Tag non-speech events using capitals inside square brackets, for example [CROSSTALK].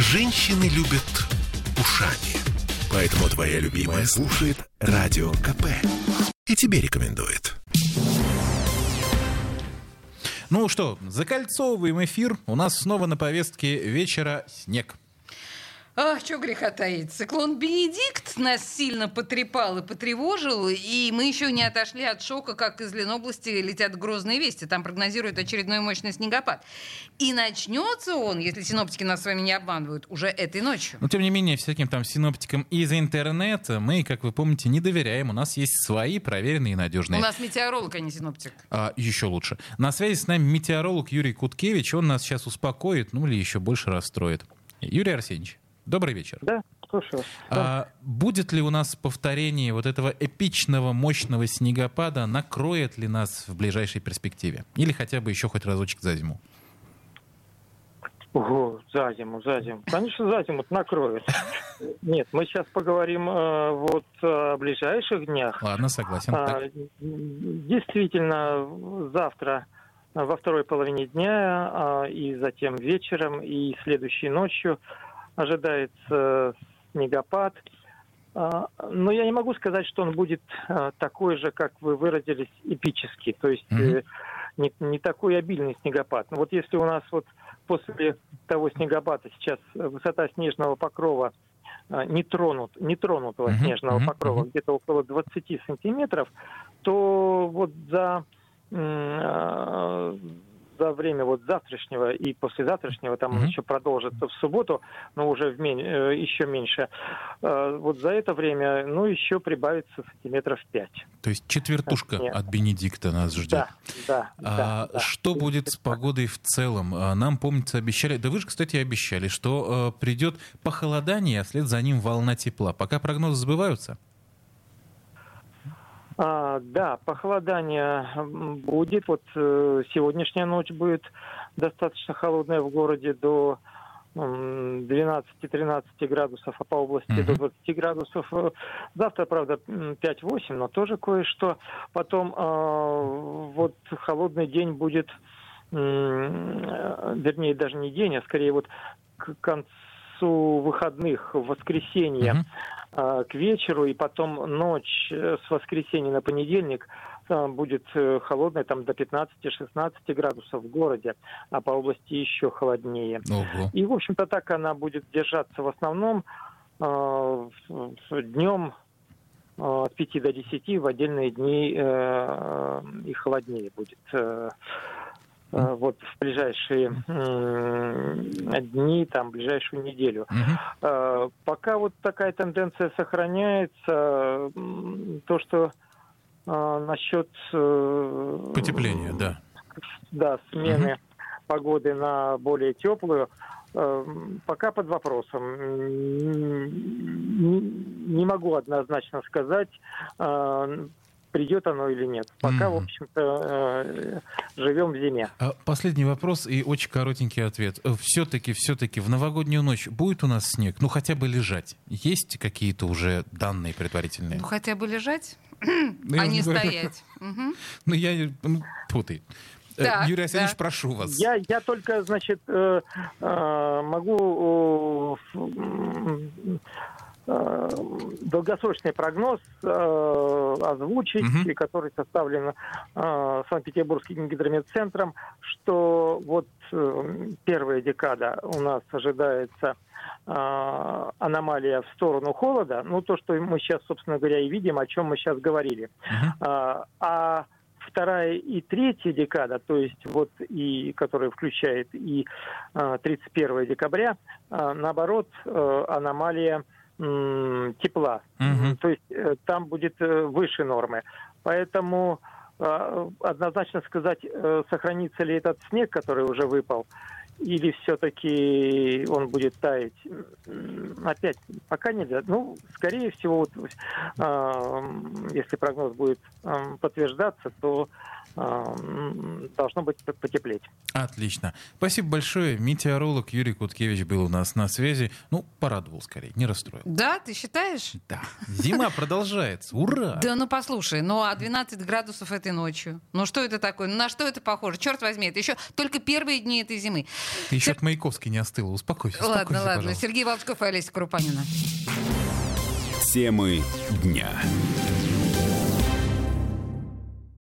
Женщины любят ушами. Поэтому твоя любимая слушает Радио КП. И тебе рекомендует. Ну что, закольцовываем эфир. У нас снова на повестке вечера снег. А, что греха таить. Циклон Бенедикт нас сильно потрепал и потревожил, и мы еще не отошли от шока, как из Ленобласти летят грозные вести. Там прогнозируют очередной мощный снегопад. И начнется он, если синоптики нас с вами не обманывают, уже этой ночью. Но тем не менее, всяким там синоптикам из интернета мы, как вы помните, не доверяем. У нас есть свои проверенные и надежные. У нас метеоролог, а не синоптик. А, еще лучше. На связи с нами метеоролог Юрий Куткевич. Он нас сейчас успокоит, ну или еще больше расстроит. Юрий Арсеньевич. Добрый вечер. Да, слушаю. А, будет ли у нас повторение вот этого эпичного, мощного снегопада? Накроет ли нас в ближайшей перспективе? Или хотя бы еще хоть разочек за зиму? Ого, за зиму, за зиму. Конечно, за зиму накроет. Нет, мы сейчас поговорим э, вот о ближайших днях. Ладно, согласен. А, действительно, завтра во второй половине дня а, и затем вечером и следующей ночью ожидается снегопад. А, Но я не могу сказать, что он будет а, такой же, как вы выразились, эпический. То есть э, не, не такой обильный снегопад. Но вот если у нас вот после того снегопада сейчас высота снежного покрова а, не, тронут, не тронутого Мгм, снежного мгм, покрова где-то около 20 сантиметров, то вот за, за время вот завтрашнего и послезавтрашнего, там Мгм. еще продолжится в субботу, но уже в мень- э, еще меньше, э, вот за это время, ну, еще прибавится сантиметров 5. То есть четвертушка Нет. от Бенедикта нас ждет. Да, да, А да, да. что будет с погодой в целом? А, Нам, помнится, обещали, да вы же, кстати, обещали, что э, придет похолодание, а вслед за ним волна тепла. Пока прогнозы сбываются? А, да, похолодание будет. Вот э, сегодняшняя ночь будет достаточно холодная в городе до м, 12-13 градусов, а по области до 20 градусов. Э, Завтра, правда, м, 5-8, но тоже кое-что. Потом а, вот холодный день будет, э, вернее, даже не день, а скорее вот к концу выходных, в воскресенье Мгм. А, к вечеру, и потом ночь э, с воскресенья на понедельник а, будет э, холодная, там до 15-16 градусов в городе, а по области еще холоднее. Ого. И, в общем-то, так она будет держаться в основном днем от 5 до 10, в отдельные дни э, и холоднее будет. Э, Вот в ближайшие дни, там, ближайшую неделю. Э, Пока вот такая тенденция сохраняется, то, что э, насчет э, Потепление, да. да, смены погоды на более теплую, пока под вопросом. Не могу однозначно сказать, придет оно или нет. Пока, в Мгм. общем-то, э, живем в зиме. А, Последний вопрос и очень коротенький ответ. Все-таки, все-таки в новогоднюю ночь будет у нас снег? Ну, хотя бы лежать. Есть какие-то уже данные предварительные? Ну, хотя бы лежать, Ну, а не стоять. Ну, я... Ну, тьфу ты. Э, Так, Юрий Арсеньевич, да. прошу вас. Я, я только, значит, э, э, могу э, э, долгосрочный прогноз э, озвучить, Мгм. и который составлен э, Санкт-Петербургским гидрометцентром, что вот э, первая декада у нас ожидается э, аномалия в сторону холода, ну то, что мы сейчас, собственно говоря, и видим, о чем мы сейчас говорили. Мгм. А, а вторая и третья декада, то есть вот и которая включает и а, 31 декабря, а, наоборот, э, аномалия тепла. Мгм. То есть э, там будет э, выше нормы. Поэтому а, однозначно сказать, э, сохранится ли этот снег, который уже выпал, или все-таки он будет таять? Опять, пока нельзя. Ну, скорее всего, вот, а, если прогноз будет а, подтверждаться, то должно быть потеплеть. Отлично. Спасибо большое. Метеоролог Юрий Куткевич был у нас на связи. Ну, порадовал скорее, не расстроил. Да, ты считаешь? Да. Зима продолжается. Ура! [LAUGHS] Да ну послушай, ну а 12 градусов этой ночью? Ну что это такое? Ну на что это похоже? Черт возьми, это еще только первые дни этой зимы. Ты еще от Маяковской не остыла. Успокойся. Ладно, успокойся, ладно. пожалуйста. Сергей Волчков и Олеся Крупанина. Темы дня.